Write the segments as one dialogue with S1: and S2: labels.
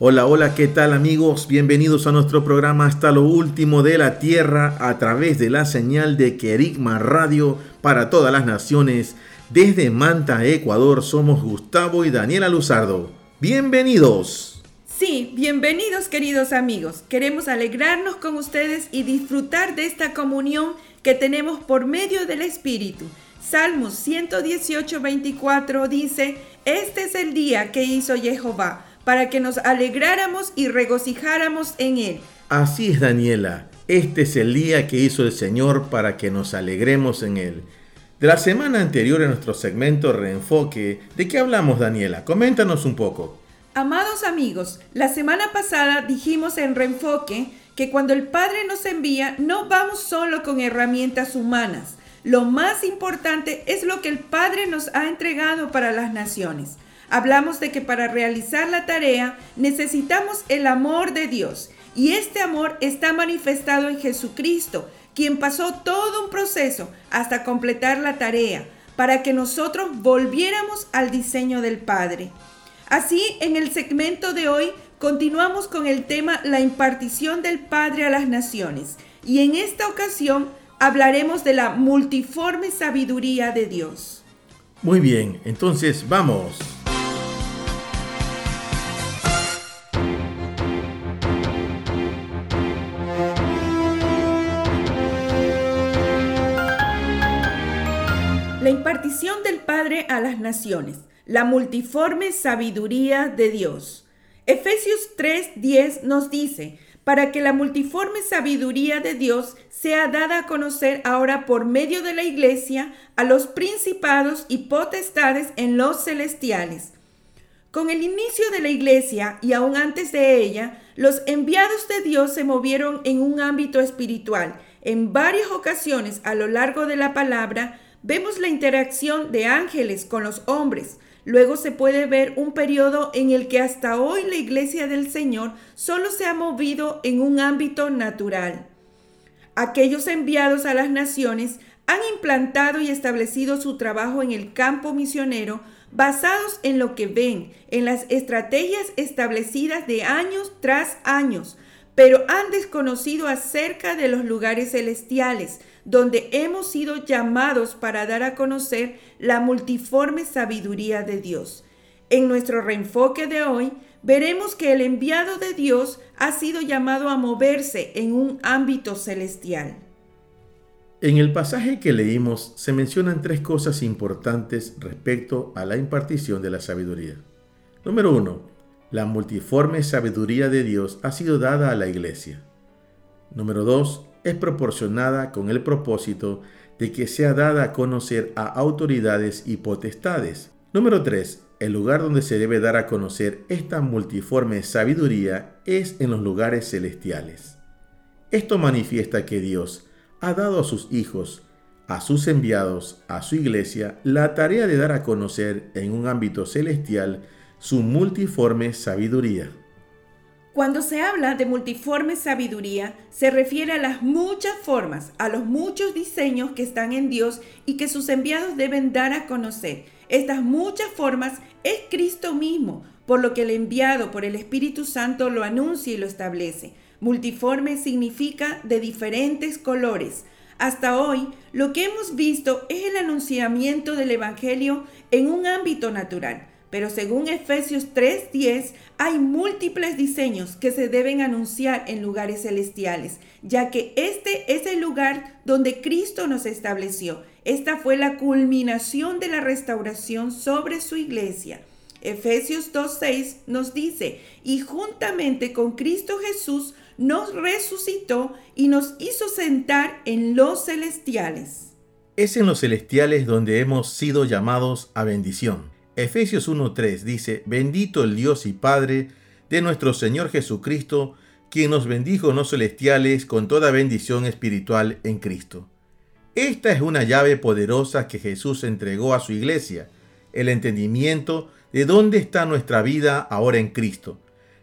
S1: Hola, hola, ¿qué tal amigos? Bienvenidos a nuestro programa Hasta lo último de la Tierra a través de la señal de Querigma Radio para todas las naciones. Desde Manta, Ecuador, somos Gustavo y Daniela Luzardo. Bienvenidos.
S2: Sí, bienvenidos queridos amigos. Queremos alegrarnos con ustedes y disfrutar de esta comunión que tenemos por medio del Espíritu. Salmos 118, 24 dice, Este es el día que hizo Jehová para que nos alegráramos y regocijáramos en él.
S1: Así es, Daniela. Este es el día que hizo el Señor para que nos alegremos en él. De la semana anterior en nuestro segmento Reenfoque, ¿de qué hablamos, Daniela? Coméntanos un poco.
S2: Amados amigos, la semana pasada dijimos en Reenfoque que cuando el Padre nos envía no vamos solo con herramientas humanas. Lo más importante es lo que el Padre nos ha entregado para las naciones. Hablamos de que para realizar la tarea necesitamos el amor de Dios y este amor está manifestado en Jesucristo, quien pasó todo un proceso hasta completar la tarea para que nosotros volviéramos al diseño del Padre. Así, en el segmento de hoy continuamos con el tema la impartición del Padre a las naciones y en esta ocasión hablaremos de la multiforme sabiduría de Dios.
S1: Muy bien, entonces vamos.
S2: Del Padre a las naciones, la multiforme sabiduría de Dios. Efesios 3:10 nos dice, para que la multiforme sabiduría de Dios sea dada a conocer ahora por medio de la iglesia a los principados y potestades en los celestiales. Con el inicio de la iglesia y aún antes de ella, los enviados de Dios se movieron en un ámbito espiritual. En varias ocasiones a lo largo de la palabra, vemos la interacción de ángeles con los hombres. Luego se puede ver un periodo en el que hasta hoy la iglesia del Señor solo se ha movido en un ámbito natural. Aquellos enviados a las naciones han implantado y establecido su trabajo en el campo misionero basados en lo que ven, en las estrategias establecidas de años tras años, pero han desconocido acerca de los lugares celestiales, donde hemos sido llamados para dar a conocer la multiforme sabiduría de Dios. En nuestro reenfoque de hoy, veremos que el enviado de Dios ha sido llamado a moverse en un ámbito celestial.
S1: En el pasaje que leímos se mencionan tres cosas importantes respecto a la impartición de la sabiduría. Número uno, la multiforme sabiduría de Dios ha sido dada a la iglesia. Número dos, es proporcionada con el propósito de que sea dada a conocer a autoridades y potestades. Número 3. El lugar donde se debe dar a conocer esta multiforme sabiduría es en los lugares celestiales. Esto manifiesta que Dios ha dado a sus hijos, a sus enviados, a su iglesia, la tarea de dar a conocer en un ámbito celestial su multiforme sabiduría.
S2: Cuando se habla de multiforme sabiduría, se refiere a las muchas formas, a los muchos diseños que están en Dios y que sus enviados deben dar a conocer. Estas muchas formas es Cristo mismo, por lo que el enviado por el Espíritu Santo lo anuncia y lo establece. Multiforme significa de diferentes colores. Hasta hoy, lo que hemos visto es el anunciamiento del Evangelio en un ámbito natural. Pero según Efesios 3:10, hay múltiples diseños que se deben anunciar en lugares celestiales, ya que este es el lugar donde Cristo nos estableció. Esta fue la culminación de la restauración sobre su iglesia. Efesios 2.6 nos dice, y juntamente con Cristo Jesús nos resucitó y nos hizo sentar en los celestiales.
S1: Es en los celestiales donde hemos sido llamados a bendición. Efesios 1.3 dice, bendito el Dios y Padre de nuestro Señor Jesucristo, quien nos bendijo en los celestiales con toda bendición espiritual en Cristo. Esta es una llave poderosa que Jesús entregó a su iglesia, el entendimiento de dónde está nuestra vida ahora en Cristo,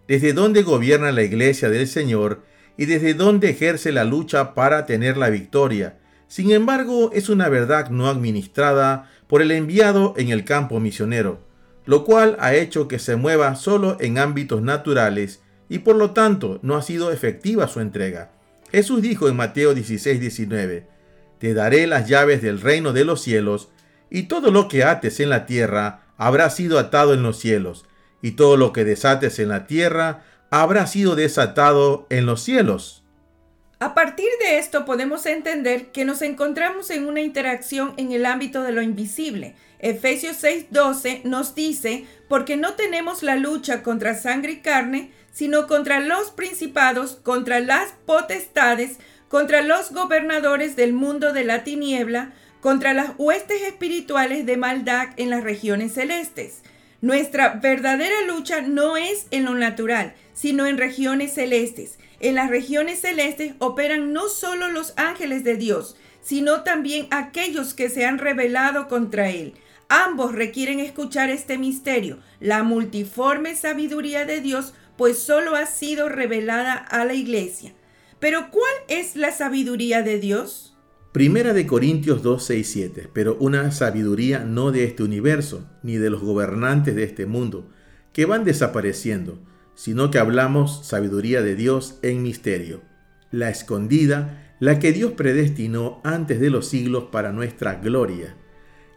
S1: desde dónde gobierna la iglesia del Señor y desde dónde ejerce la lucha para tener la victoria. Sin embargo, es una verdad no administrada por el enviado en el campo misionero, lo cual ha hecho que se mueva solo en ámbitos naturales y por lo tanto no ha sido efectiva su entrega. Jesús dijo en Mateo 16, 19, Te daré las llaves del reino de los cielos, y todo lo que ates en la tierra habrá sido atado en los cielos, y todo lo que desates en la tierra habrá sido desatado en los cielos.
S2: A partir de esto podemos entender que nos encontramos en una interacción en el ámbito de lo invisible. Efesios 6:12 nos dice, porque no tenemos la lucha contra sangre y carne, sino contra los principados, contra las potestades, contra los gobernadores del mundo de la tiniebla, contra las huestes espirituales de maldad en las regiones celestes. Nuestra verdadera lucha no es en lo natural, sino en regiones celestes. En las regiones celestes operan no solo los ángeles de Dios, sino también aquellos que se han rebelado contra Él. Ambos requieren escuchar este misterio, la multiforme sabiduría de Dios, pues solo ha sido revelada a la iglesia. Pero ¿cuál es la sabiduría de Dios?
S1: Primera de Corintios 2, 6, 7, pero una sabiduría no de este universo, ni de los gobernantes de este mundo, que van desapareciendo, sino que hablamos sabiduría de Dios en misterio, la escondida, la que Dios predestinó antes de los siglos para nuestra gloria.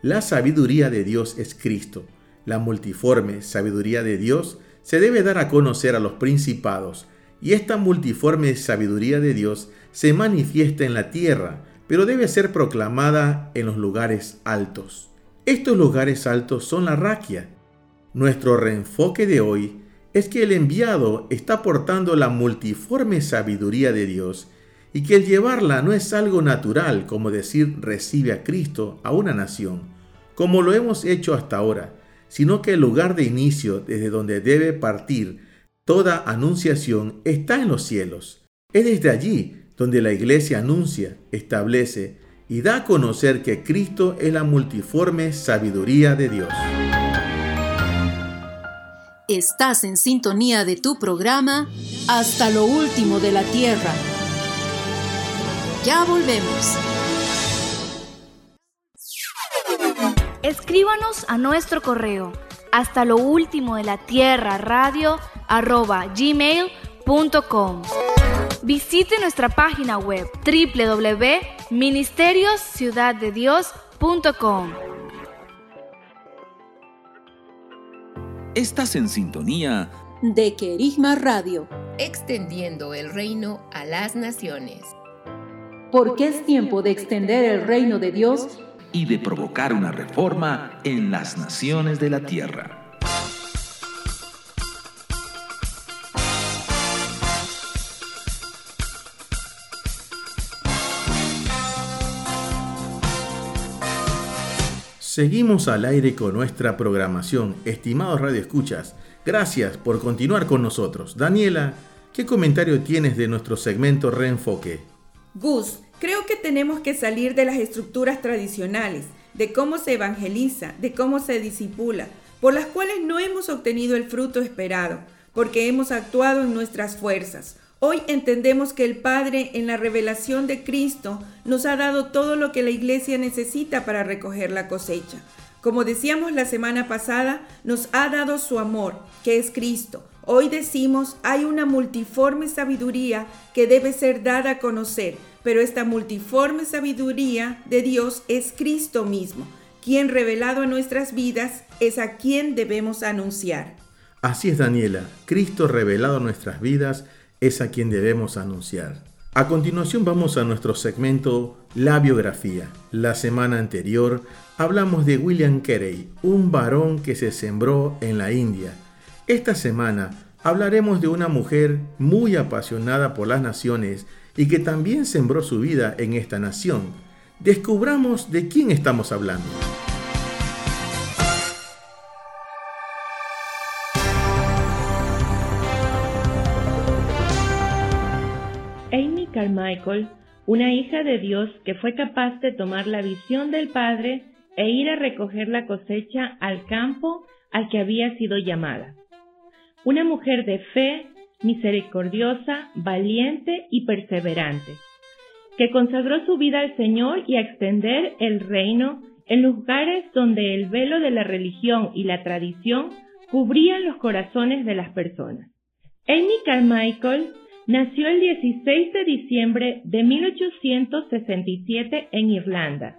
S1: La sabiduría de Dios es Cristo. La multiforme sabiduría de Dios se debe dar a conocer a los principados, y esta multiforme sabiduría de Dios se manifiesta en la tierra, pero debe ser proclamada en los lugares altos. Estos lugares altos son la raquia. Nuestro reenfoque de hoy es que el enviado está portando la multiforme sabiduría de Dios y que el llevarla no es algo natural como decir recibe a Cristo a una nación, como lo hemos hecho hasta ahora, sino que el lugar de inicio desde donde debe partir toda anunciación está en los cielos. Es desde allí donde la iglesia anuncia, establece y da a conocer que Cristo es la multiforme sabiduría de Dios.
S3: Estás en sintonía de tu programa Hasta lo último de la tierra. Ya volvemos.
S4: Escríbanos a nuestro correo hasta lo último de la tierra radio arroba gmail.com. Visite nuestra página web www.ministeriosciudaddedios.com.
S5: Estás en sintonía
S3: De Querigma Radio.
S6: Extendiendo el reino a las naciones.
S3: Porque es tiempo de extender el reino de Dios
S5: y de provocar una reforma en las naciones de la tierra.
S1: Seguimos al aire con nuestra programación. Estimados radioescuchas, gracias por continuar con nosotros. Daniela, ¿qué comentario tienes de nuestro segmento Reenfoque?
S2: Gus, creo que tenemos que salir de las estructuras tradicionales, de cómo se evangeliza, de cómo se disipula, por las cuales no hemos obtenido el fruto esperado, porque hemos actuado en nuestras fuerzas Hoy entendemos que el Padre en la revelación de Cristo nos ha dado todo lo que la iglesia necesita para recoger la cosecha. Como decíamos la semana pasada, nos ha dado su amor, que es Cristo. Hoy decimos, hay una multiforme sabiduría que debe ser dada a conocer, pero esta multiforme sabiduría de Dios es Cristo mismo, quien revelado a nuestras vidas es a quien debemos anunciar.
S1: Así es, Daniela, Cristo revelado a nuestras vidas es a quien debemos anunciar. A continuación vamos a nuestro segmento La biografía. La semana anterior hablamos de William Carey, un varón que se sembró en la India. Esta semana hablaremos de una mujer muy apasionada por las naciones y que también sembró su vida en esta nación. Descubramos de quién estamos hablando.
S7: Carmichael, una hija de Dios que fue capaz de tomar la visión del Padre e ir a recoger la cosecha al campo al que había sido llamada. Una mujer de fe, misericordiosa, valiente y perseverante, que consagró su vida al Señor y a extender el reino en lugares donde el velo de la religión y la tradición cubrían los corazones de las personas. Amy Carmichael nació el 16 de diciembre de 1867 en Irlanda.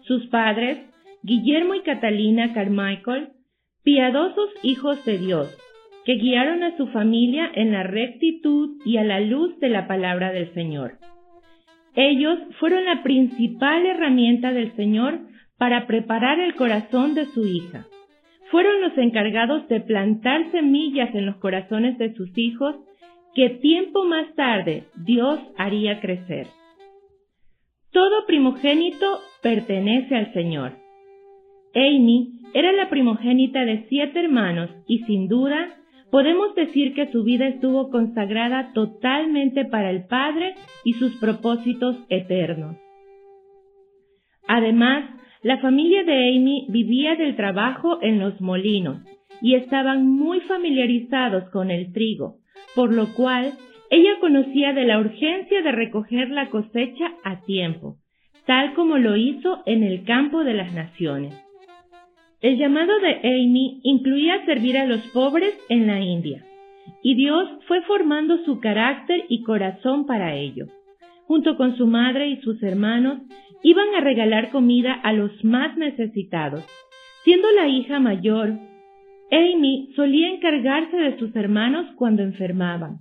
S7: Sus padres, Guillermo y Catalina Carmichael, piadosos hijos de Dios, que guiaron a su familia en la rectitud y a la luz de la palabra del Señor. Ellos fueron la principal herramienta del Señor para preparar el corazón de su hija. Fueron los encargados de plantar semillas en los corazones de sus hijos que tiempo más tarde Dios haría crecer. Todo primogénito pertenece al Señor. Amy era la primogénita de siete hermanos y sin duda podemos decir que su vida estuvo consagrada totalmente para el Padre y sus propósitos eternos. Además, la familia de Amy vivía del trabajo en los molinos y estaban muy familiarizados con el trigo, por lo cual ella conocía de la urgencia de recoger la cosecha a tiempo, tal como lo hizo en el campo de las naciones. El llamado de Amy incluía servir a los pobres en la India, y Dios fue formando su carácter y corazón para ello. Junto con su madre y sus hermanos, iban a regalar comida a los más necesitados. Siendo la hija mayor, Amy solía encargarse de sus hermanos cuando enfermaban.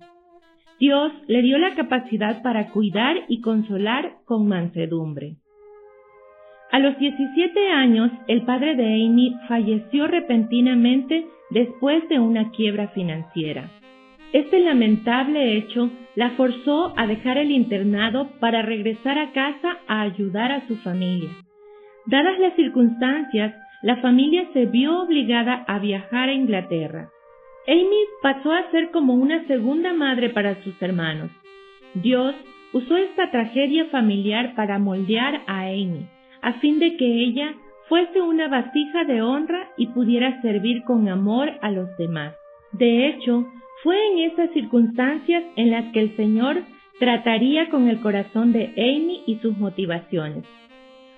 S7: Dios le dio la capacidad para cuidar y consolar con mansedumbre. A los 17 años, el padre de Amy falleció repentinamente después de una quiebra financiera. Este lamentable hecho la forzó a dejar el internado para regresar a casa a ayudar a su familia. Dadas las circunstancias, la familia se vio obligada a viajar a Inglaterra. Amy pasó a ser como una segunda madre para sus hermanos. Dios usó esta tragedia familiar para moldear a Amy, a fin de que ella fuese una vasija de honra y pudiera servir con amor a los demás. De hecho, fue en esas circunstancias en las que el Señor trataría con el corazón de Amy y sus motivaciones.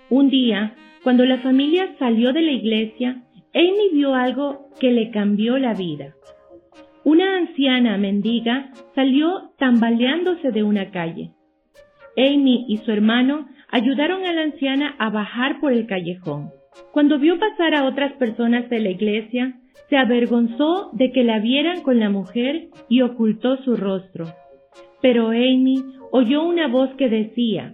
S7: Un día, cuando la familia salió de la iglesia, Amy vio algo que le cambió la vida. Una anciana mendiga salió tambaleándose de una calle. Amy y su hermano ayudaron a la anciana a bajar por el callejón. Cuando vio pasar a otras personas de la iglesia, se avergonzó de que la vieran con la mujer y ocultó su rostro. Pero Amy oyó una voz que decía,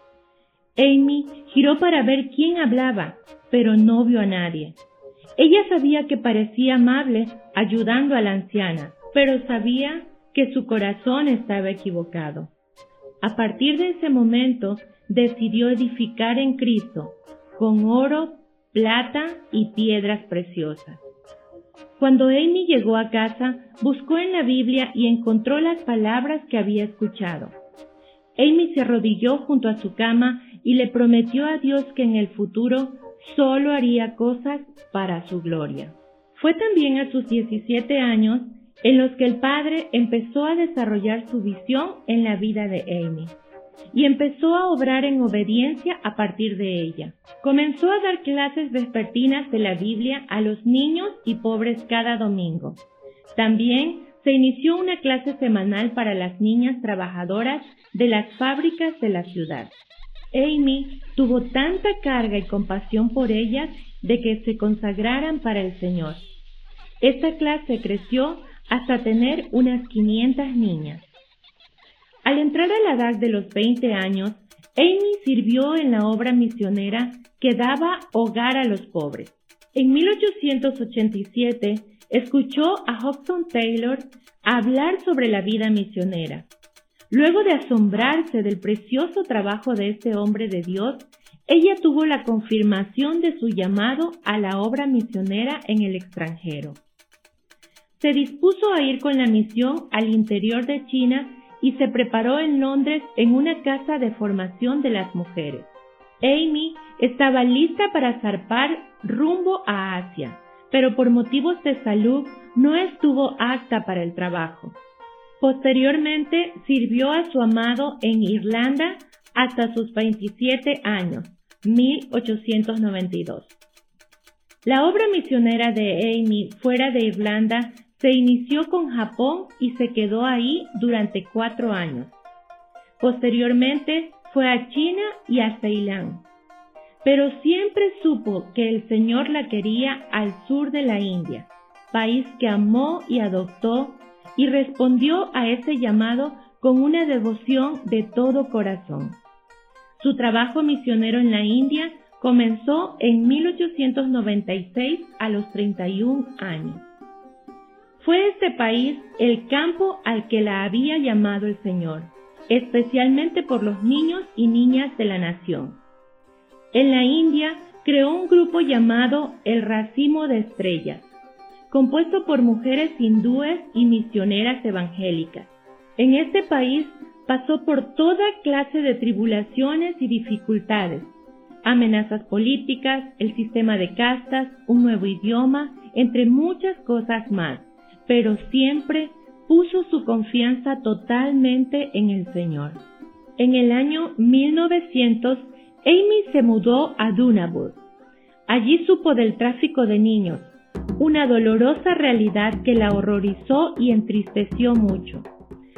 S7: Amy giró para ver quién hablaba, pero no vio a nadie. Ella sabía que parecía amable ayudando a la anciana, pero sabía que su corazón estaba equivocado. A partir de ese momento decidió edificar en Cristo con oro, plata y piedras preciosas. Cuando Amy llegó a casa, buscó en la Biblia y encontró las palabras que había escuchado. Amy se arrodilló junto a su cama y le prometió a Dios que en el futuro solo haría cosas para su gloria. Fue también a sus 17 años en los que el padre empezó a desarrollar su visión en la vida de Amy y empezó a obrar en obediencia a partir de ella. Comenzó a dar clases vespertinas de la Biblia a los niños y pobres cada domingo. También se inició una clase semanal para las niñas trabajadoras de las fábricas de la ciudad. Amy tuvo tanta carga y compasión por ellas de que se consagraran para el Señor. Esta clase creció hasta tener unas 500 niñas. Al entrar a la edad de los 20 años, Amy sirvió en la obra misionera que daba hogar a los pobres. En 1887 escuchó a Hobson Taylor hablar sobre la vida misionera. Luego de asombrarse del precioso trabajo de este hombre de Dios, ella tuvo la confirmación de su llamado a la obra misionera en el extranjero. Se dispuso a ir con la misión al interior de China y se preparó en Londres en una casa de formación de las mujeres. Amy estaba lista para zarpar rumbo a Asia, pero por motivos de salud no estuvo apta para el trabajo. Posteriormente sirvió a su amado en Irlanda hasta sus 27 años, 1892. La obra misionera de Amy fuera de Irlanda se inició con Japón y se quedó ahí durante cuatro años. Posteriormente fue a China y a Ceilán. Pero siempre supo que el Señor la quería al sur de la India, país que amó y adoptó y respondió a ese llamado con una devoción de todo corazón. Su trabajo misionero en la India comenzó en 1896 a los 31 años. Fue este país el campo al que la había llamado el Señor, especialmente por los niños y niñas de la nación. En la India creó un grupo llamado el Racimo de Estrellas, compuesto por mujeres hindúes y misioneras evangélicas. En este país pasó por toda clase de tribulaciones y dificultades, amenazas políticas, el sistema de castas, un nuevo idioma, entre muchas cosas más, pero siempre puso su confianza totalmente en el Señor. En el año 1900, Amy se mudó a Dunabur. Allí supo del tráfico de niños, una dolorosa realidad que la horrorizó y entristeció mucho.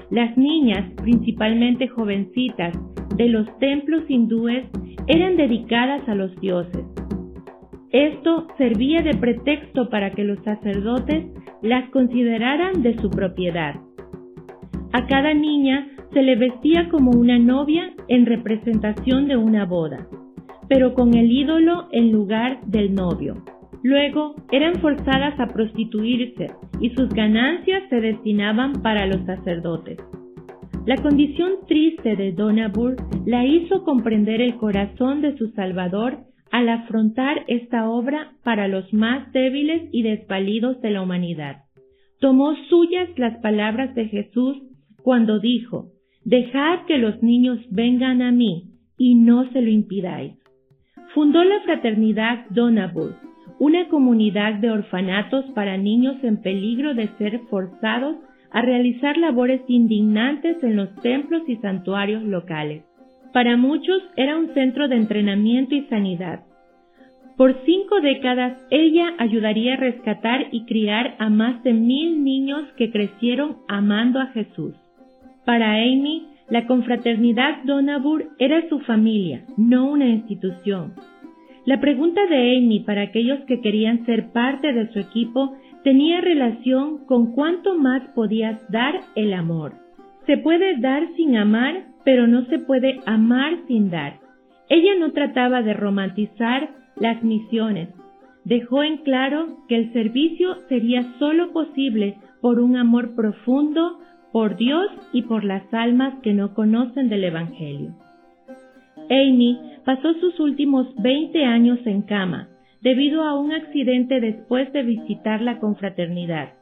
S7: Las niñas, principalmente jovencitas, de los templos hindúes eran dedicadas a los dioses. Esto servía de pretexto para que los sacerdotes las consideraran de su propiedad. A cada niña se le vestía como una novia en representación de una boda, pero con el ídolo en lugar del novio. Luego eran forzadas a prostituirse y sus ganancias se destinaban para los sacerdotes. La condición triste de Donabur la hizo comprender el corazón de su Salvador al afrontar esta obra para los más débiles y desvalidos de la humanidad. Tomó suyas las palabras de Jesús cuando dijo, Dejad que los niños vengan a mí y no se lo impidáis. Fundó la fraternidad Donabur, una comunidad de orfanatos para niños en peligro de ser forzados a realizar labores indignantes en los templos y santuarios locales. Para muchos era un centro de entrenamiento y sanidad. Por cinco décadas ella ayudaría a rescatar y criar a más de mil niños que crecieron amando a Jesús. Para Amy, la confraternidad Donabur era su familia, no una institución. La pregunta de Amy para aquellos que querían ser parte de su equipo tenía relación con cuánto más podías dar el amor. Se puede dar sin amar, pero no se puede amar sin dar. Ella no trataba de romantizar las misiones. Dejó en claro que el servicio sería sólo posible por un amor profundo por Dios y por las almas que no conocen del Evangelio. Amy pasó sus últimos 20 años en cama debido a un accidente después de visitar la confraternidad.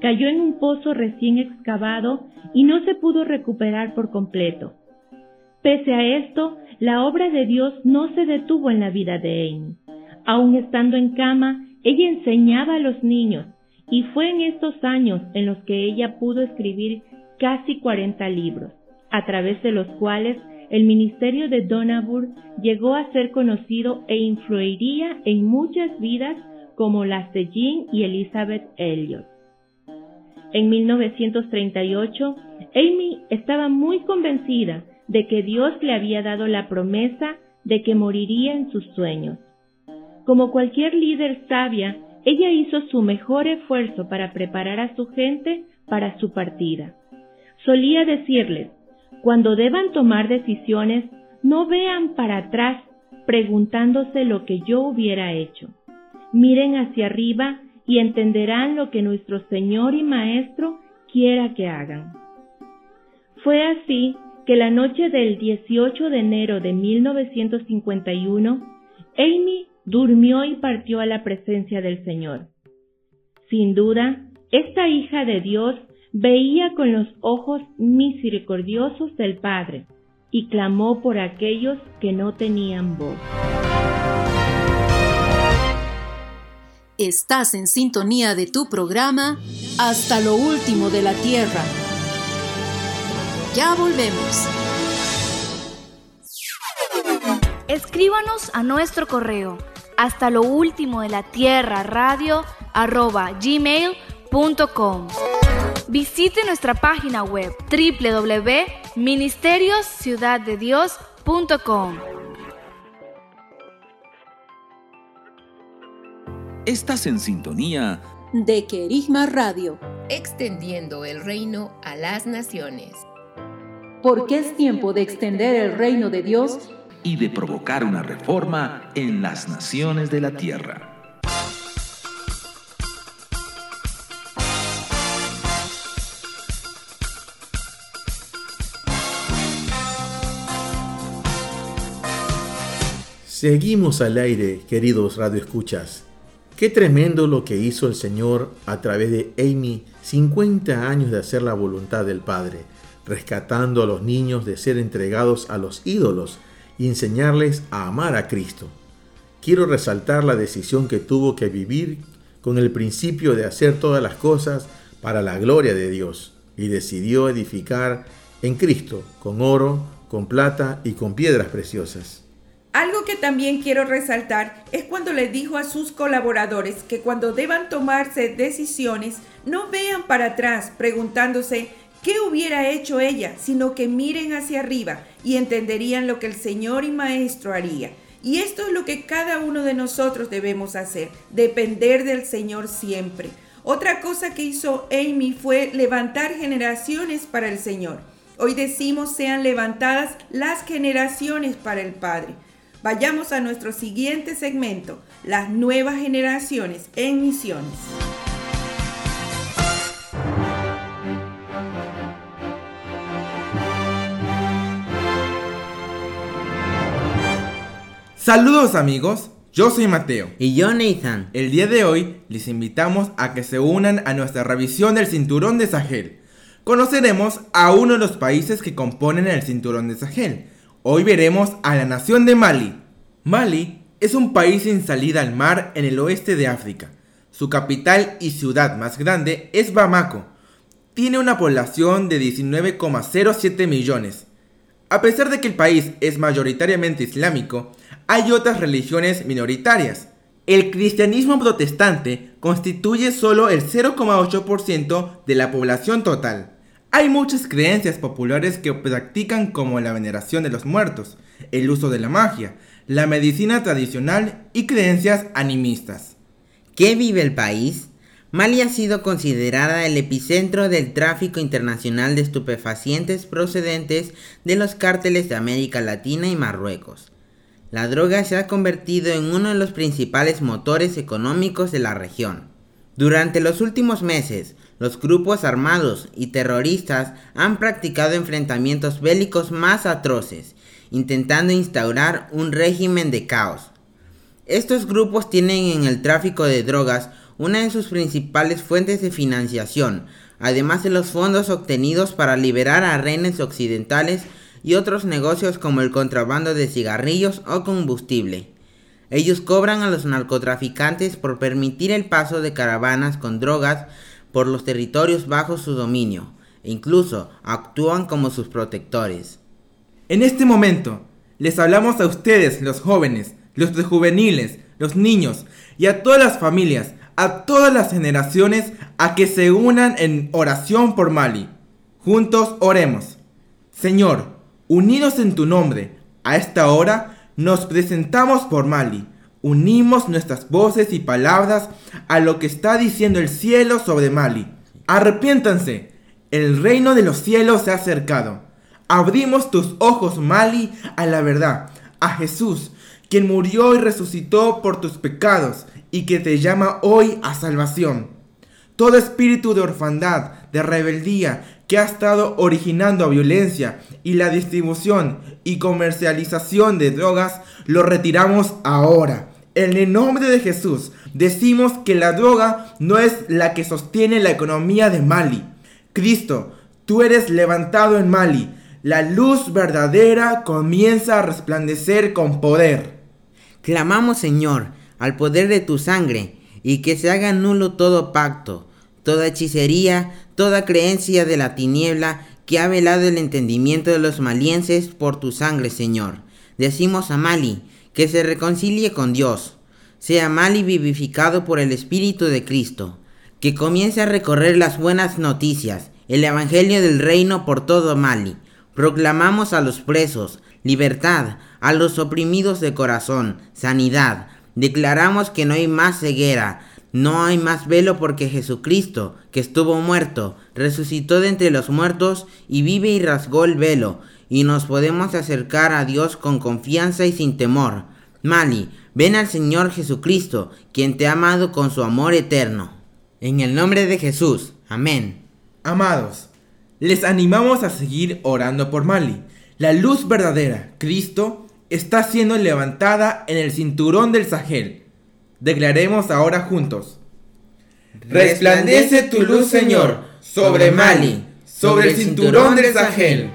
S7: Cayó en un pozo recién excavado y no se pudo recuperar por completo. Pese a esto, la obra de Dios no se detuvo en la vida de Amy. Aun estando en cama, ella enseñaba a los niños y fue en estos años en los que ella pudo escribir casi 40 libros, a través de los cuales el ministerio de Donabur llegó a ser conocido e influiría en muchas vidas como las de Jean y Elizabeth Elliot. En 1938, Amy estaba muy convencida de que Dios le había dado la promesa de que moriría en sus sueños. Como cualquier líder sabia, ella hizo su mejor esfuerzo para preparar a su gente para su partida. Solía decirles, cuando deban tomar decisiones, no vean para atrás preguntándose lo que yo hubiera hecho. Miren hacia arriba y entenderán lo que nuestro Señor y Maestro quiera que hagan. Fue así que la noche del 18 de enero de 1951, Amy durmió y partió a la presencia del Señor. Sin duda, esta hija de Dios veía con los ojos misericordiosos del Padre y clamó por aquellos que no tenían voz.
S3: Estás en sintonía de tu programa Hasta lo último de la Tierra. Ya volvemos.
S4: Escríbanos a nuestro correo hasta lo último de la tierra radio arroba gmail.com. Visite nuestra página web www.ministeriosciudaddedios.com.
S5: Estás en sintonía
S3: de Querigma Radio,
S6: extendiendo el reino a las naciones.
S3: Porque es tiempo de extender el reino de Dios
S5: y de provocar una reforma en las naciones de la tierra.
S1: Seguimos al aire, queridos radioescuchas. Qué tremendo lo que hizo el Señor a través de Amy, 50 años de hacer la voluntad del Padre, rescatando a los niños de ser entregados a los ídolos y enseñarles a amar a Cristo. Quiero resaltar la decisión que tuvo que vivir con el principio de hacer todas las cosas para la gloria de Dios y decidió edificar en Cristo con oro, con plata y con piedras preciosas.
S2: Algo que también quiero resaltar es cuando le dijo a sus colaboradores que cuando deban tomarse decisiones no vean para atrás preguntándose qué hubiera hecho ella, sino que miren hacia arriba y entenderían lo que el Señor y Maestro haría. Y esto es lo que cada uno de nosotros debemos hacer, depender del Señor siempre. Otra cosa que hizo Amy fue levantar generaciones para el Señor. Hoy decimos sean levantadas las generaciones para el Padre. Vayamos a nuestro siguiente segmento, las nuevas generaciones en misiones.
S8: Saludos amigos, yo soy Mateo.
S9: Y yo Nathan.
S8: El día de hoy les invitamos a que se unan a nuestra revisión del Cinturón de Sahel. Conoceremos a uno de los países que componen el Cinturón de Sahel. Hoy veremos a la nación de Mali. Mali es un país sin salida al mar en el oeste de África. Su capital y ciudad más grande es Bamako. Tiene una población de 19,07 millones. A pesar de que el país es mayoritariamente islámico, hay otras religiones minoritarias. El cristianismo protestante constituye solo el 0,8% de la población total. Hay muchas creencias populares que practican como la veneración de los muertos, el uso de la magia, la medicina tradicional y creencias animistas.
S9: ¿Qué vive el país? Mali ha sido considerada el epicentro del tráfico internacional de estupefacientes procedentes de los cárteles de América Latina y Marruecos la droga se ha convertido en uno de los principales motores económicos de la región. Durante los últimos meses, los grupos armados y terroristas han practicado enfrentamientos bélicos más atroces, intentando instaurar un régimen de caos. Estos grupos tienen en el tráfico de drogas una de sus principales fuentes de financiación, además de los fondos obtenidos para liberar a rehenes occidentales y otros negocios como el contrabando de cigarrillos o combustible. Ellos cobran a los narcotraficantes por permitir el paso de caravanas con drogas por los territorios bajo su dominio e incluso actúan como sus protectores.
S8: En este momento, les hablamos a ustedes, los jóvenes, los juveniles, los niños y a todas las familias, a todas las generaciones, a que se unan en oración por Mali. Juntos oremos. Señor, unidos en tu nombre, a esta hora nos presentamos por Mali. Unimos nuestras voces y palabras a lo que está diciendo el cielo sobre Mali. Arrepiéntanse, el reino de los cielos se ha acercado. Abrimos tus ojos, Mali, a la verdad, a Jesús, quien murió y resucitó por tus pecados y que te llama hoy a salvación. Todo espíritu de orfandad, de rebeldía, que ha estado originando violencia y la distribución y comercialización de drogas, lo retiramos ahora. En el nombre de Jesús, decimos que la droga no es la que sostiene la economía de Mali. Cristo, tú eres levantado en Mali. La luz verdadera comienza a resplandecer con poder.
S9: Clamamos, Señor, al poder de tu sangre, y que se haga nulo todo pacto, toda hechicería, toda creencia de la tiniebla que ha velado el entendimiento de los malienses por tu sangre, Señor. Decimos a Mali que se reconcilie con Dios, sea Mali vivificado por el Espíritu de Cristo, que comience a recorrer las buenas noticias, el Evangelio del Reino por todo Mali. Proclamamos a los presos libertad, a los oprimidos de corazón, sanidad. Declaramos que no hay más ceguera, no hay más velo porque Jesucristo, que estuvo muerto, resucitó de entre los muertos y vive y rasgó el velo, y nos podemos acercar a Dios con confianza y sin temor. Mali, ven al Señor Jesucristo, quien te ha amado con su amor eterno. En el nombre de Jesús. Amén.
S8: Amados, les animamos a seguir orando por Mali. La luz verdadera, Cristo, está siendo levantada en el cinturón del Sahel Declaremos ahora juntos. Resplandece tu luz, Señor, sobre Mali, sobre el cinturón del Sahel.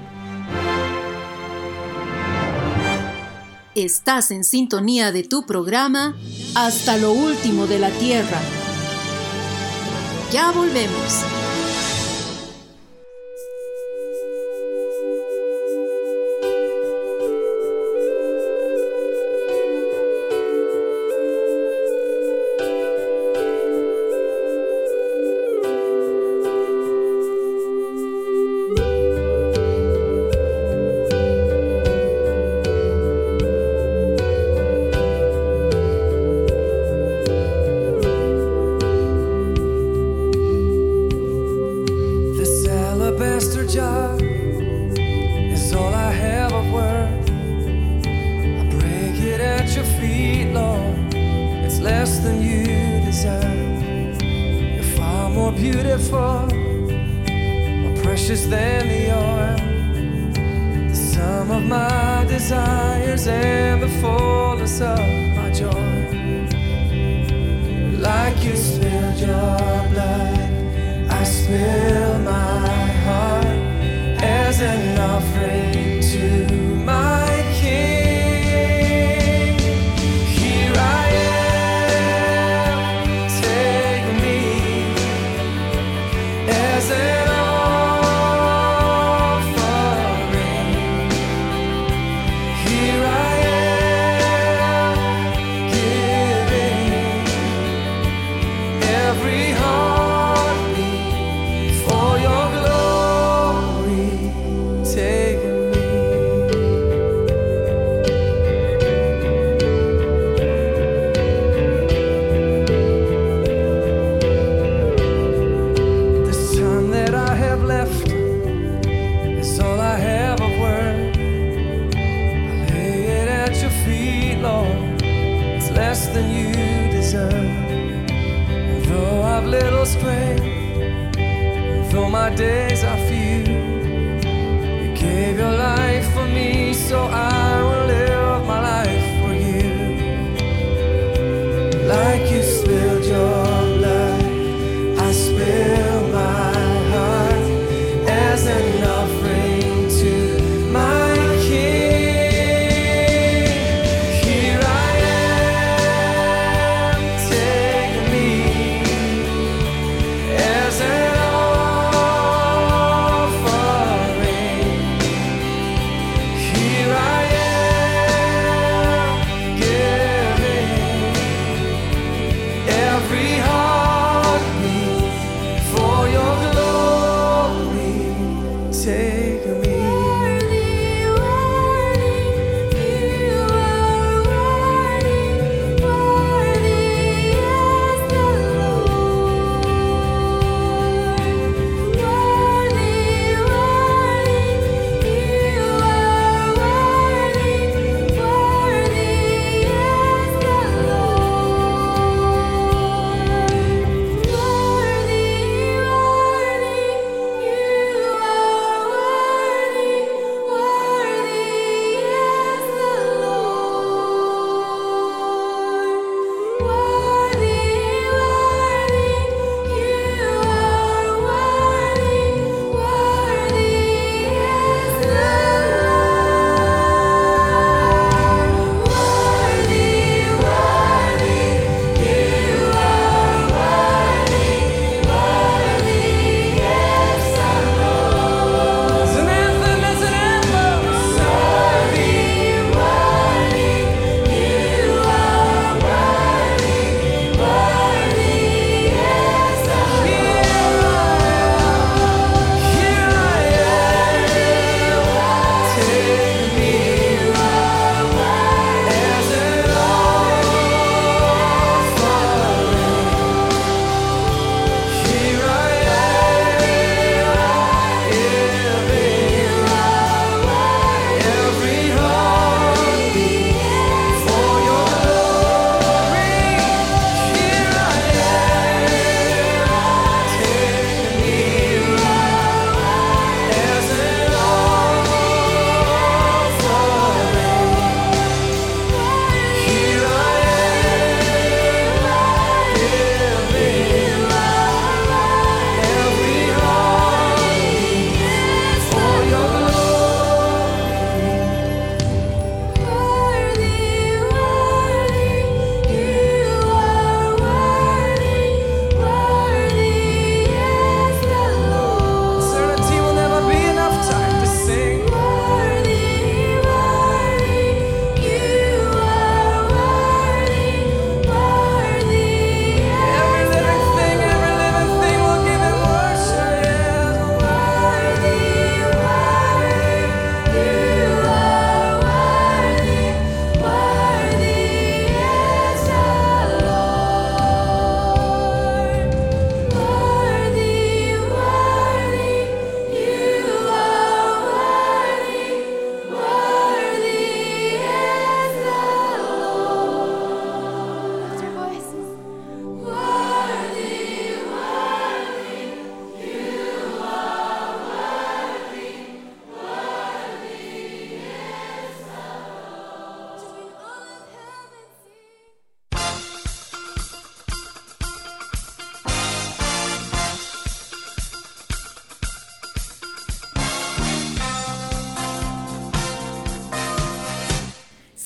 S3: Estás en sintonía de tu programa Hasta lo último de la Tierra. Ya volvemos.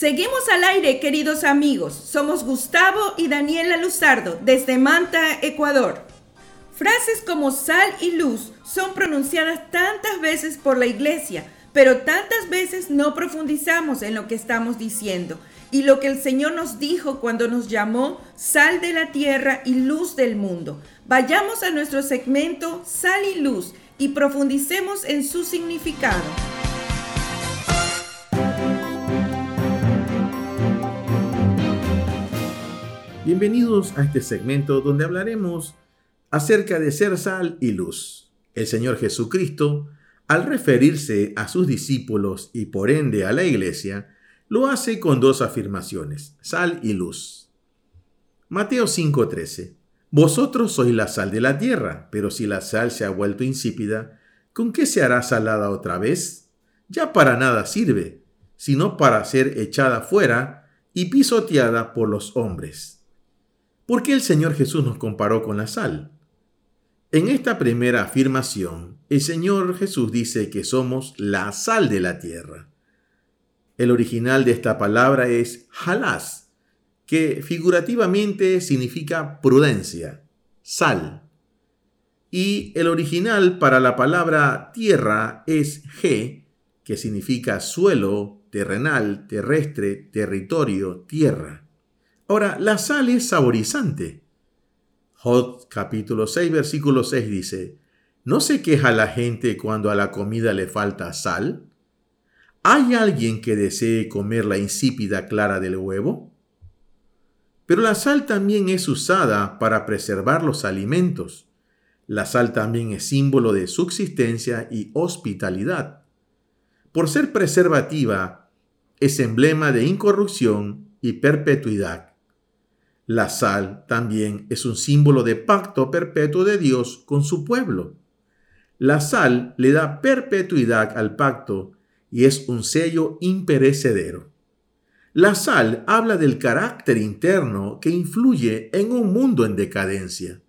S2: Seguimos al aire, queridos amigos. Somos Gustavo y Daniela Luzardo, desde Manta, Ecuador. Frases como sal y luz son pronunciadas tantas veces por la iglesia, pero tantas veces no profundizamos en lo que estamos diciendo y lo que el Señor nos dijo cuando nos llamó sal de la tierra y luz del mundo. Vayamos a nuestro segmento Sal y Luz y profundicemos en su significado.
S1: Bienvenidos a este segmento donde hablaremos acerca de ser sal y luz. El Señor Jesucristo, al referirse a sus discípulos y por ende a la iglesia, lo hace con dos afirmaciones, sal y luz. Mateo 5:13. Vosotros sois la sal de la tierra, pero si la sal se ha vuelto insípida, ¿con qué se hará salada otra vez? Ya para nada sirve, sino para ser echada fuera y pisoteada por los hombres. ¿Por qué el Señor Jesús nos comparó con la sal? En esta primera afirmación, el Señor Jesús dice que somos la sal de la tierra. El original de esta palabra es halás, que figurativamente significa prudencia, sal. Y el original para la palabra tierra es G, que significa suelo, terrenal, terrestre, territorio, tierra. Ahora, la sal es saborizante. Jod capítulo 6, versículo 6 dice, ¿no se queja la gente cuando a la comida le falta sal? ¿Hay alguien que desee comer la insípida clara del huevo? Pero la sal también es usada para preservar los alimentos. La sal también es símbolo de subsistencia y hospitalidad. Por ser preservativa, es emblema de incorrupción y perpetuidad. La sal también es un símbolo de pacto perpetuo de Dios con su pueblo. La sal le da perpetuidad al pacto y es un sello imperecedero. La sal habla del carácter interno que influye en un mundo en decadencia.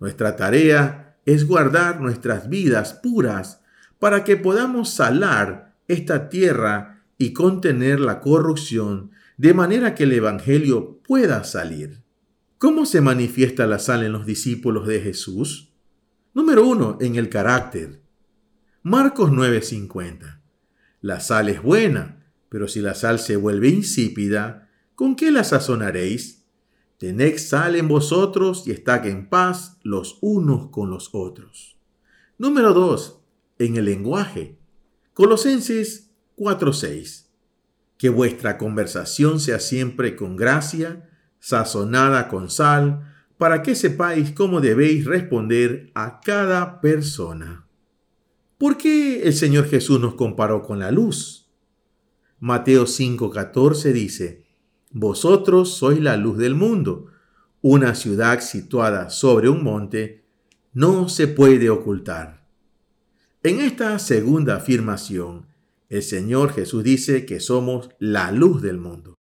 S1: Nuestra tarea es guardar nuestras vidas puras para que podamos salar esta tierra y contener la corrupción de manera que el Evangelio pueda salir. ¿Cómo se manifiesta la sal en los discípulos de Jesús? Número uno, en el carácter. Marcos 9:50. La sal es buena, pero si la sal se vuelve insípida, ¿con qué la sazonaréis? Tened sal en vosotros y estad en paz los unos con los otros. Número 2. En el lenguaje. Colosenses 4:6. Que vuestra conversación sea siempre con gracia, sazonada con sal, para que sepáis cómo debéis responder a cada persona. ¿Por qué el Señor Jesús nos comparó con la luz? Mateo 5:14 dice, Vosotros sois la luz del mundo. Una ciudad situada sobre un monte no se puede ocultar. En esta segunda afirmación, el Señor Jesús dice que somos la luz del mundo.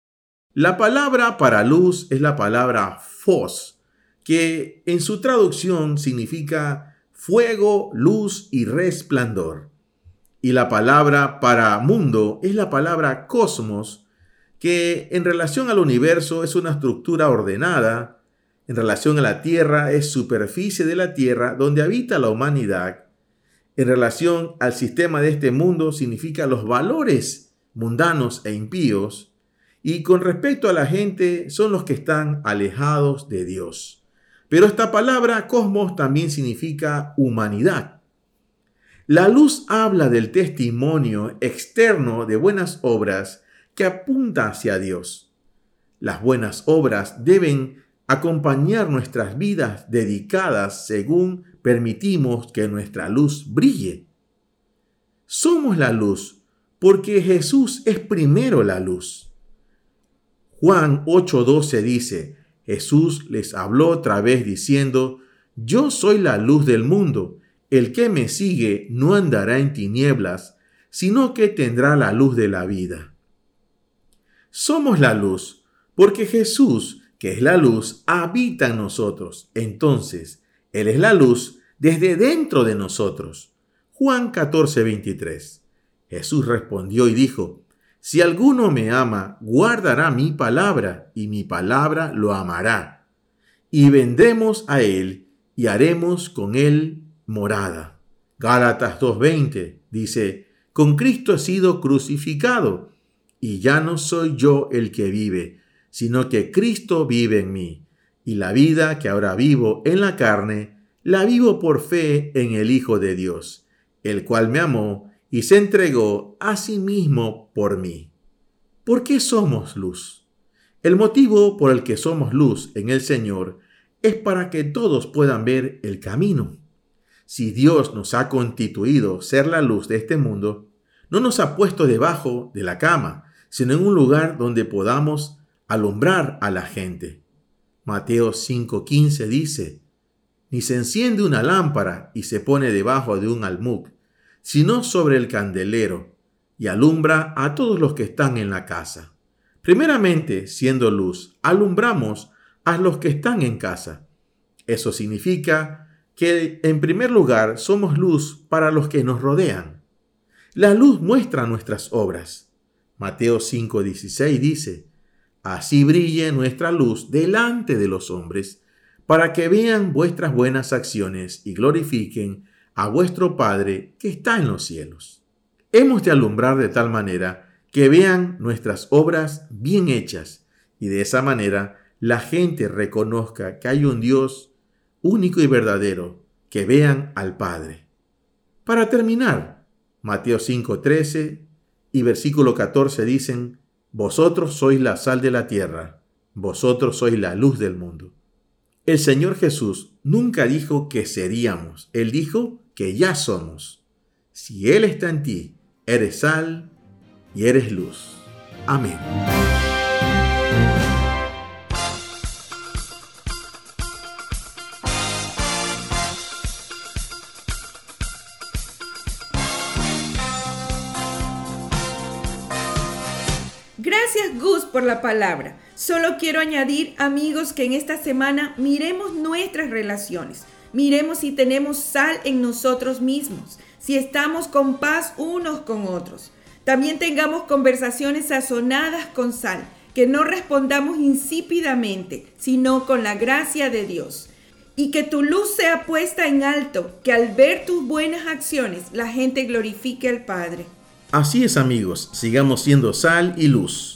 S1: La palabra para luz es la palabra fos, que en su traducción significa fuego, luz y resplandor. Y la palabra para mundo es la palabra cosmos, que en relación al universo es una estructura ordenada, en relación a la Tierra es superficie de la Tierra donde habita la humanidad, en relación al sistema de este mundo significa los valores mundanos e impíos, y con respecto a la gente son los que están alejados de Dios. Pero esta palabra cosmos también significa humanidad. La luz habla del testimonio externo de buenas obras que apunta hacia Dios. Las buenas obras deben acompañar nuestras vidas dedicadas según permitimos que nuestra luz brille. Somos la luz porque Jesús es primero la luz. Juan 8:12 dice, Jesús les habló otra vez diciendo, Yo soy la luz del mundo, el que me sigue no andará en tinieblas, sino que tendrá la luz de la vida. Somos la luz, porque Jesús, que es la luz, habita en nosotros. Entonces, Él es la luz desde dentro de nosotros. Juan 14, 23. Jesús respondió y dijo, Si alguno me ama, guardará mi palabra, y mi palabra lo amará. Y vendremos a él, y haremos con él morada. Gálatas 2.20 dice, con Cristo he sido crucificado, y ya no soy yo el que vive, sino que Cristo vive en mí, y la vida que ahora vivo en la carne, la vivo por fe en el Hijo de Dios, el cual me amó y se entregó a sí mismo por mí. ¿Por qué somos luz? El motivo por el que somos luz en el Señor es para que todos puedan ver el camino. Si Dios nos ha constituido ser la luz de este mundo, no nos ha puesto debajo de la cama, sino en un lugar donde podamos alumbrar a la gente. Mateo 5:15 dice, Ni se enciende una lámpara y se pone debajo de un almud, sino sobre el candelero, y alumbra a todos los que están en la casa. Primeramente, siendo luz, alumbramos a los que están en casa. Eso significa que, en primer lugar, somos luz para los que nos rodean. La luz muestra nuestras obras. Mateo 5:16 dice, Así brille nuestra luz delante de los hombres, para que vean vuestras buenas acciones y glorifiquen a vuestro Padre que está en los cielos. Hemos de alumbrar de tal manera que vean nuestras obras bien hechas y de esa manera la gente reconozca que hay un Dios único y verdadero, que vean al Padre. Para terminar, Mateo 5:13 y versículo 14 dicen, Vosotros sois la sal de la tierra, vosotros sois la luz del mundo. El Señor Jesús nunca dijo que seríamos, Él dijo que ya somos. Si Él está en ti, eres sal y eres luz. Amén.
S2: La palabra. Solo quiero añadir, amigos, que en esta semana miremos nuestras relaciones. Miremos si tenemos sal en nosotros mismos, si estamos con paz unos con otros. También tengamos conversaciones sazonadas con sal, que no respondamos insípidamente, sino con la gracia de Dios. Y que tu luz sea puesta en alto, que al ver tus buenas acciones la gente glorifique al Padre.
S1: Así es amigos, sigamos siendo sal y luz.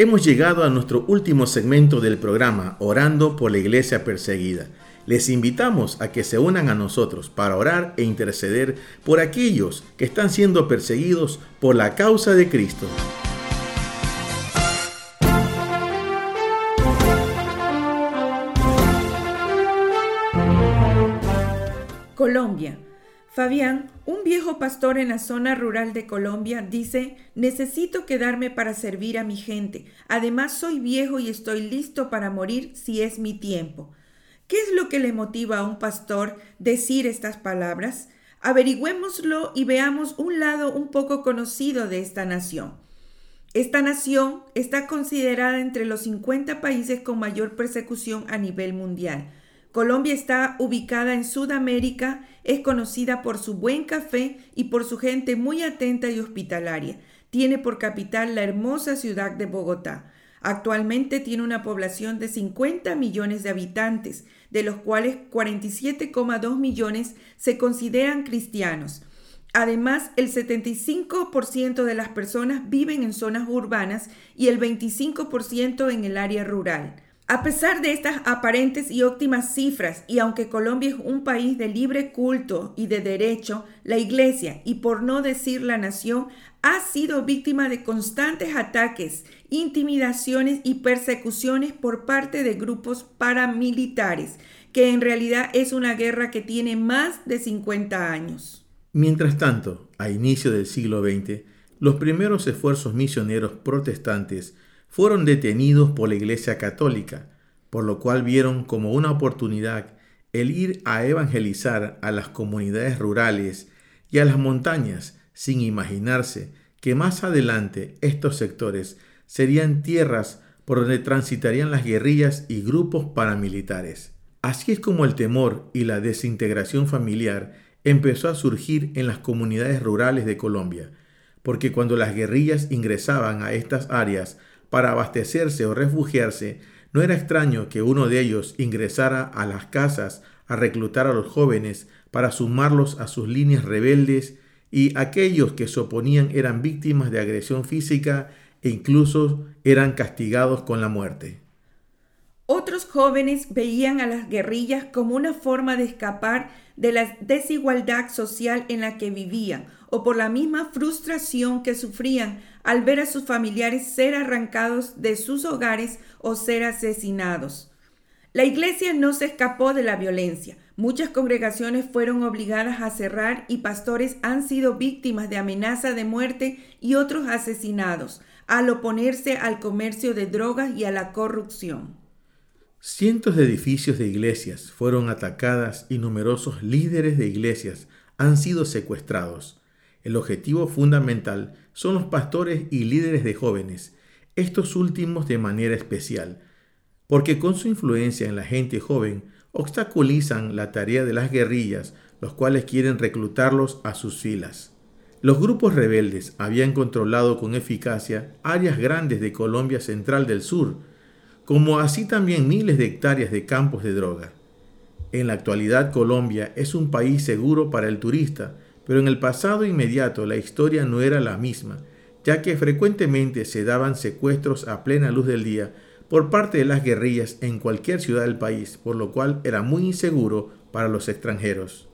S1: Hemos llegado a nuestro último segmento del programa, Orando por la Iglesia Perseguida. Les invitamos a que se unan a nosotros para orar e interceder por aquellos que están siendo perseguidos por la causa de Cristo.
S2: Colombia. Fabián, un viejo pastor en la zona rural de Colombia, dice, necesito quedarme para servir a mi gente. Además, soy viejo y estoy listo para morir si es mi tiempo. ¿Qué es lo que le motiva a un pastor decir estas palabras? Averigüémoslo y veamos un lado un poco conocido de esta nación. Esta nación está considerada entre los 50 países con mayor persecución a nivel mundial. Colombia está ubicada en Sudamérica, es conocida por su buen café y por su gente muy atenta y hospitalaria. Tiene por capital la hermosa ciudad de Bogotá. Actualmente tiene una población de 50 millones de habitantes, de los cuales 47,2 millones se consideran cristianos. Además, el 75% de las personas viven en zonas urbanas y el 25% en el área rural. A pesar de estas aparentes y óptimas cifras, y aunque Colombia es un país de libre culto y de derecho, la Iglesia, y por no decir la nación, ha sido víctima de constantes ataques, intimidaciones y persecuciones por parte de grupos paramilitares, que en realidad es una guerra que tiene más de 50 años.
S1: Mientras tanto, a inicio del siglo XX, los primeros esfuerzos misioneros protestantes fueron detenidos por la Iglesia Católica, por lo cual vieron como una oportunidad el ir a evangelizar a las comunidades rurales y a las montañas, sin imaginarse que más adelante estos sectores serían tierras por donde transitarían las guerrillas y grupos paramilitares. Así es como el temor y la desintegración familiar empezó a surgir en las comunidades rurales de Colombia, porque cuando las guerrillas ingresaban a estas áreas para abastecerse o refugiarse, no era extraño que uno de ellos ingresara a las casas a reclutar a los jóvenes para sumarlos a sus líneas rebeldes y aquellos que se oponían eran víctimas de agresión física e incluso eran castigados con la muerte.
S2: Otros jóvenes veían a las guerrillas como una forma de escapar de la desigualdad social en la que vivían o por la misma frustración que sufrían al ver a sus familiares ser arrancados de sus hogares o ser asesinados. La iglesia no se escapó de la violencia. Muchas congregaciones fueron obligadas a cerrar y pastores han sido víctimas de amenaza de muerte y otros asesinados al oponerse al comercio de drogas y a la corrupción.
S1: Cientos de edificios de iglesias fueron atacadas y numerosos líderes de iglesias han sido secuestrados. El objetivo fundamental son los pastores y líderes de jóvenes, estos últimos de manera especial, porque con su influencia en la gente joven obstaculizan la tarea de las guerrillas, los cuales quieren reclutarlos a sus filas. Los grupos rebeldes habían controlado con eficacia áreas grandes de Colombia Central del Sur, como así también miles de hectáreas de campos de droga. En la actualidad Colombia es un país seguro para el turista, pero en el pasado inmediato la historia no era la misma, ya que frecuentemente se daban secuestros a plena luz del día por parte de las guerrillas en cualquier ciudad del país, por lo cual era muy inseguro para los extranjeros.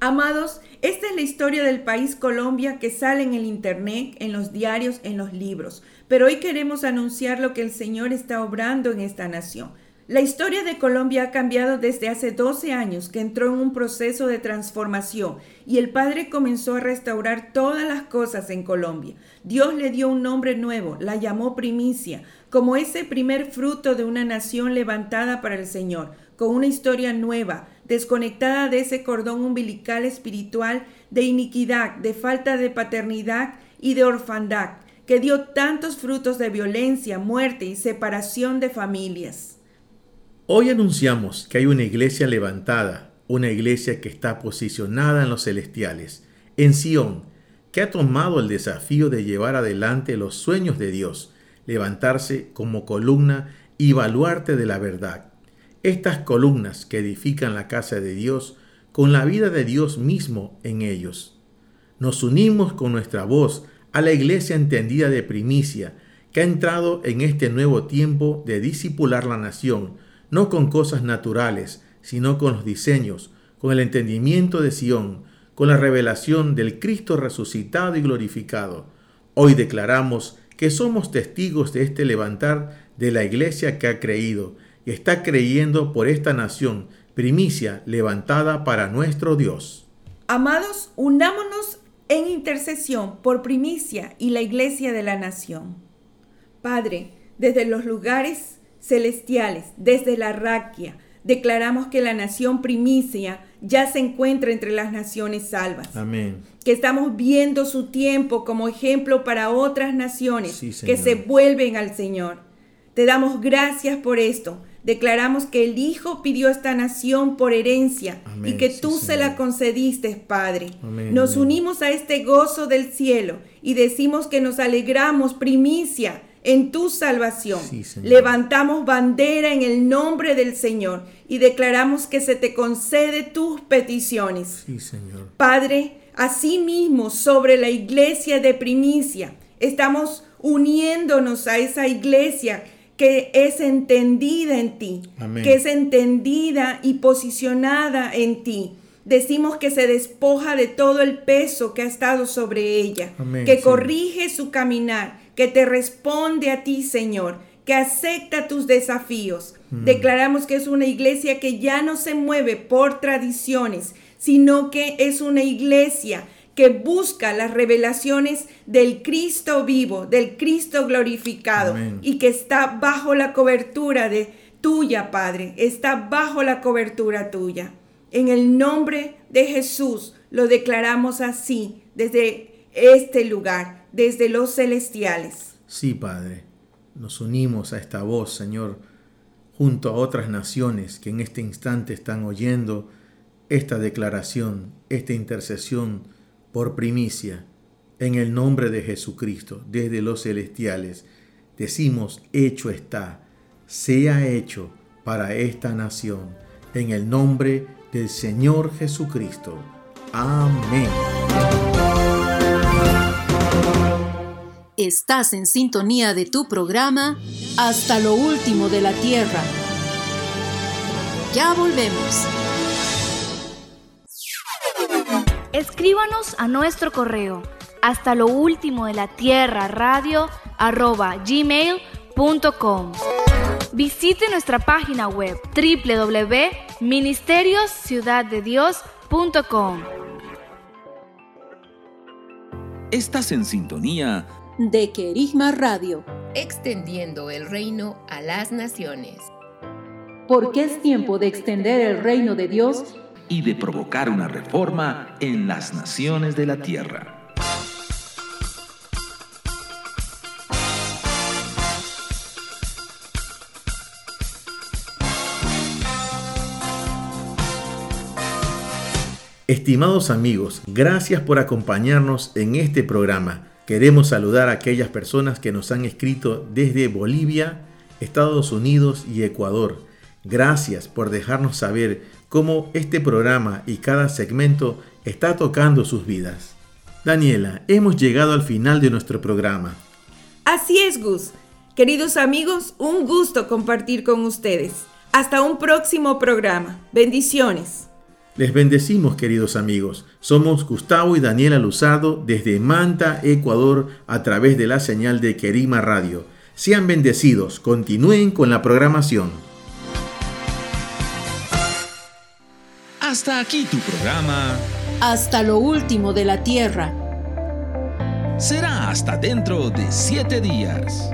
S2: Amados, esta es la historia del país Colombia que sale en el Internet, en los diarios, en los libros. Pero hoy queremos anunciar lo que el Señor está obrando en esta nación. La historia de Colombia ha cambiado desde hace 12 años que entró en un proceso de transformación y el Padre comenzó a restaurar todas las cosas en Colombia. Dios le dio un nombre nuevo, la llamó primicia, como ese primer fruto de una nación levantada para el Señor, con una historia nueva, desconectada de ese cordón umbilical espiritual de iniquidad, de falta de paternidad y de orfandad, que dio tantos frutos de violencia, muerte y separación de familias.
S1: Hoy anunciamos que hay una iglesia levantada, una iglesia que está posicionada en los celestiales, en Sión, que ha tomado el desafío de llevar adelante los sueños de Dios, levantarse como columna y baluarte de la verdad estas columnas que edifican la casa de Dios con la vida de Dios mismo en ellos. Nos unimos con nuestra voz a la iglesia entendida de primicia, que ha entrado en este nuevo tiempo de disipular la nación, no con cosas naturales, sino con los diseños, con el entendimiento de Sión, con la revelación del Cristo resucitado y glorificado. Hoy declaramos que somos testigos de este levantar de la iglesia que ha creído, y está creyendo por esta nación, primicia levantada para nuestro Dios.
S2: Amados, unámonos en intercesión por primicia y la iglesia de la nación. Padre, desde los lugares celestiales, desde la raquia, declaramos que la nación primicia ya se encuentra entre las naciones salvas.
S1: Amén.
S2: Que estamos viendo su tiempo como ejemplo para otras naciones que se vuelven al Señor. Te damos gracias por esto Declaramos que el Hijo pidió esta nación por herencia y que tú se la concediste, Padre. nos unimos a este gozo del cielo y decimos que nos alegramos primicia en tu salvación. Levantamos bandera en el nombre del Señor y declaramos que se te concede tus peticiones.
S1: Señor.
S2: Padre, asimismo sobre la iglesia de primicia, estamos uniéndonos a esa iglesia que es entendida en ti, que es entendida y posicionada en ti. Decimos que se despoja de todo el peso que ha estado sobre ella, que corrige su caminar, que te responde a ti, Señor, que acepta tus desafíos. Mm. Declaramos que es una iglesia que ya no se mueve por tradiciones, sino que es una iglesia que busca las revelaciones del Cristo vivo, del Cristo glorificado y que está bajo la cobertura de tuya, Padre, está bajo la cobertura tuya. En el nombre de Jesús lo declaramos así desde este lugar, desde los celestiales.
S1: Sí, Padre, nos unimos a esta voz, Señor, junto a otras naciones que en este instante están oyendo esta declaración, esta intercesión por primicia En el nombre de Jesucristo, desde los celestiales, decimos, hecho está, sea hecho para esta nación. En el nombre del Señor Jesucristo. Amén.
S3: Estás en sintonía de tu programa Hasta lo último de la tierra. Ya volvemos.
S4: Escríbanos a nuestro correo hasta lo último de la tierra radio arroba gmail.com. Visite nuestra página web www.ministeriosciudaddedios.com.
S5: Estás en sintonía
S3: de Querigma Radio,
S6: extendiendo el reino a las naciones.
S3: Porque es tiempo de extender el reino de Dios
S5: y de provocar una reforma en las naciones de la tierra.
S1: Estimados amigos, gracias por acompañarnos en este programa. Queremos saludar a aquellas personas que nos han escrito desde Bolivia, Estados Unidos y Ecuador. Gracias por dejarnos saber cómo este programa y cada segmento está tocando sus vidas. Daniela, hemos llegado al final de nuestro programa.
S2: Así es, Gus. Queridos amigos, un gusto compartir con ustedes. Hasta un próximo programa. Bendiciones.
S1: Les bendecimos, queridos amigos. Somos Gustavo y Daniela Luzardo desde Manta, Ecuador, a través de la señal de Querima Radio. Sean bendecidos, continúen con la programación.
S5: Hasta aquí tu programa.
S3: Hasta lo último de la tierra.
S5: Será hasta dentro de siete días.